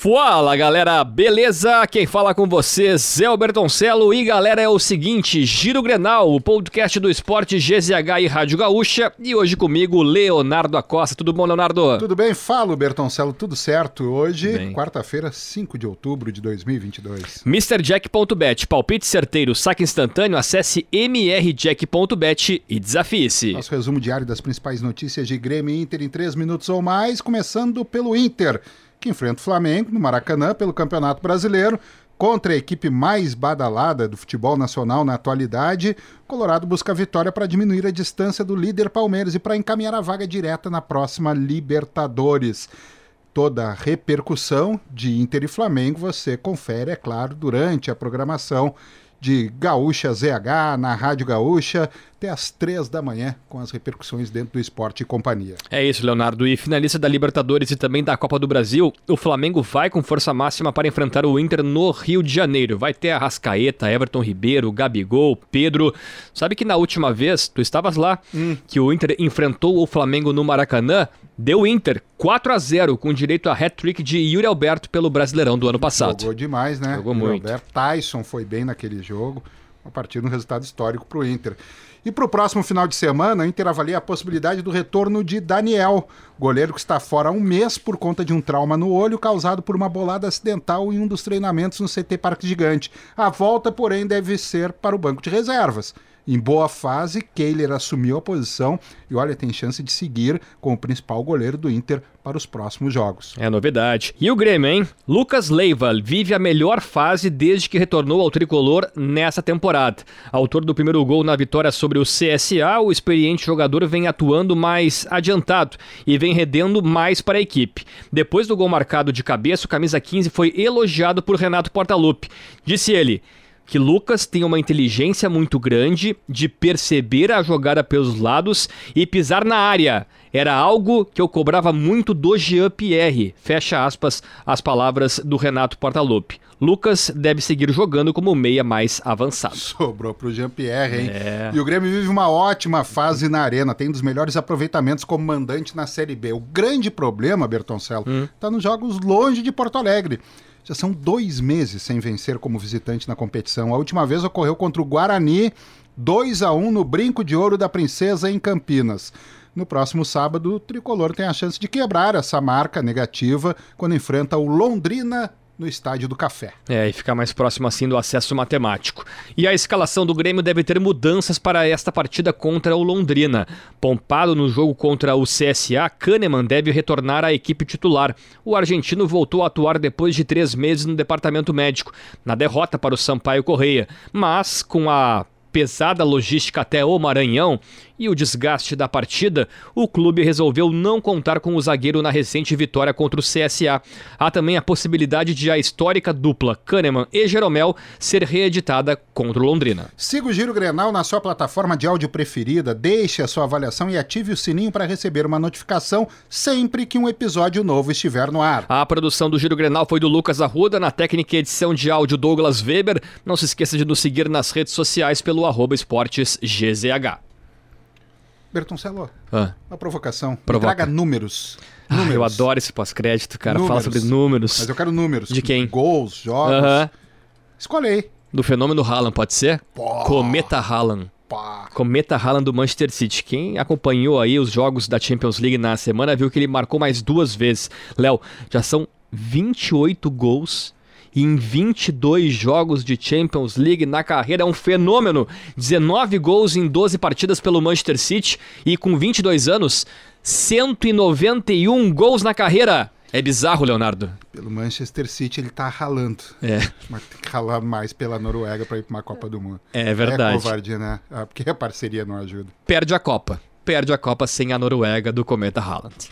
Fala galera, beleza? Quem fala com vocês é o Bertoncelo e galera é o seguinte, Giro Grenal, o podcast do esporte GZH e Rádio Gaúcha e hoje comigo Leonardo Acosta. Tudo bom, Leonardo? Tudo bem? Fala, Bertoncelo, tudo certo? Hoje, quarta-feira, 5 de outubro de 2022. MrJack.bet, palpite certeiro, saque instantâneo, acesse mrjack.bet e desafie-se. Nosso resumo diário das principais notícias de Grêmio e Inter em 3 minutos ou mais, começando pelo Inter que enfrenta o Flamengo no Maracanã pelo Campeonato Brasileiro. Contra a equipe mais badalada do futebol nacional na atualidade, Colorado busca a vitória para diminuir a distância do líder Palmeiras e para encaminhar a vaga direta na próxima Libertadores. Toda a repercussão de Inter e Flamengo você confere, é claro, durante a programação de Gaúcha ZH na Rádio Gaúcha até às três da manhã com as repercussões dentro do esporte e companhia. É isso, Leonardo. E finalista da Libertadores e também da Copa do Brasil, o Flamengo vai com força máxima para enfrentar o Inter no Rio de Janeiro. Vai ter a Rascaeta, Everton Ribeiro, Gabigol, Pedro. Sabe que na última vez, tu estavas lá, hum. que o Inter enfrentou o Flamengo no Maracanã, deu Inter 4 a 0 com direito a hat-trick de Yuri Alberto pelo Brasileirão do ano passado. Jogou demais, né? Jogou Yuri muito. Alberto Tyson foi bem naquele jogo, a partir de um resultado histórico para o Inter. E para o próximo final de semana, o Inter avalia a possibilidade do retorno de Daniel, goleiro que está fora há um mês por conta de um trauma no olho causado por uma bolada acidental em um dos treinamentos no CT Parque Gigante. A volta, porém, deve ser para o banco de reservas. Em boa fase, Kehler assumiu a posição e olha, tem chance de seguir com o principal goleiro do Inter para os próximos jogos. É novidade. E o Grêmio, hein? Lucas Leiva vive a melhor fase desde que retornou ao tricolor nessa temporada. Autor do primeiro gol na vitória sobre o CSA, o experiente jogador vem atuando mais adiantado e vem rendendo mais para a equipe. Depois do gol marcado de cabeça, o camisa 15 foi elogiado por Renato Portaluppi. Disse ele: que Lucas tem uma inteligência muito grande de perceber a jogada pelos lados e pisar na área. Era algo que eu cobrava muito do Jean Pierre. Fecha aspas as palavras do Renato Portaluppi. Lucas deve seguir jogando como meia mais avançado. Sobrou pro Jean-Pierre, hein? É. E o Grêmio vive uma ótima fase na arena, tem um dos melhores aproveitamentos como mandante na Série B. O grande problema, Bertoncelo, hum. tá nos jogos longe de Porto Alegre. Já são dois meses sem vencer como visitante na competição. A última vez ocorreu contra o Guarani, 2 a 1 no Brinco de Ouro da Princesa em Campinas. No próximo sábado, o tricolor tem a chance de quebrar essa marca negativa quando enfrenta o Londrina no Estádio do Café. É, e ficar mais próximo assim do acesso matemático. E a escalação do Grêmio deve ter mudanças para esta partida contra o Londrina. Pompado no jogo contra o CSA, Kahneman deve retornar à equipe titular. O argentino voltou a atuar depois de três meses no departamento médico, na derrota para o Sampaio Correia. Mas, com a pesada logística até o Maranhão e o desgaste da partida, o clube resolveu não contar com o zagueiro na recente vitória contra o CSA. Há também a possibilidade de a histórica dupla Kahneman e Jeromel ser reeditada contra o Londrina. Siga o Giro Grenal na sua plataforma de áudio preferida, deixe a sua avaliação e ative o sininho para receber uma notificação sempre que um episódio novo estiver no ar. A produção do Giro Grenal foi do Lucas Arruda, na técnica e edição de áudio Douglas Weber. Não se esqueça de nos seguir nas redes sociais pelo arroba esportes GZH. Bertoncello, ah. uma provocação. Provoca. traga números. números. Ah, eu adoro esse pós-crédito, cara. Números. Fala sobre números. Mas eu quero números. De quem? Gols, jogos. Uh -huh. Escolhe aí. Do fenômeno Haaland, pode ser? Pô. Cometa Haaland. Pá. Cometa Haaland do Manchester City. Quem acompanhou aí os jogos da Champions League na semana viu que ele marcou mais duas vezes. Léo, já são 28 gols em 22 jogos de Champions League na carreira. É um fenômeno. 19 gols em 12 partidas pelo Manchester City e com 22 anos, 191 gols na carreira. É bizarro, Leonardo. Pelo Manchester City ele tá ralando. É. Mas tem que ralar mais pela Noruega para ir para uma Copa do Mundo. É verdade. É covardia, né? Ah, porque a parceria não ajuda. Perde a Copa. Perde a Copa sem a Noruega do Cometa Haaland.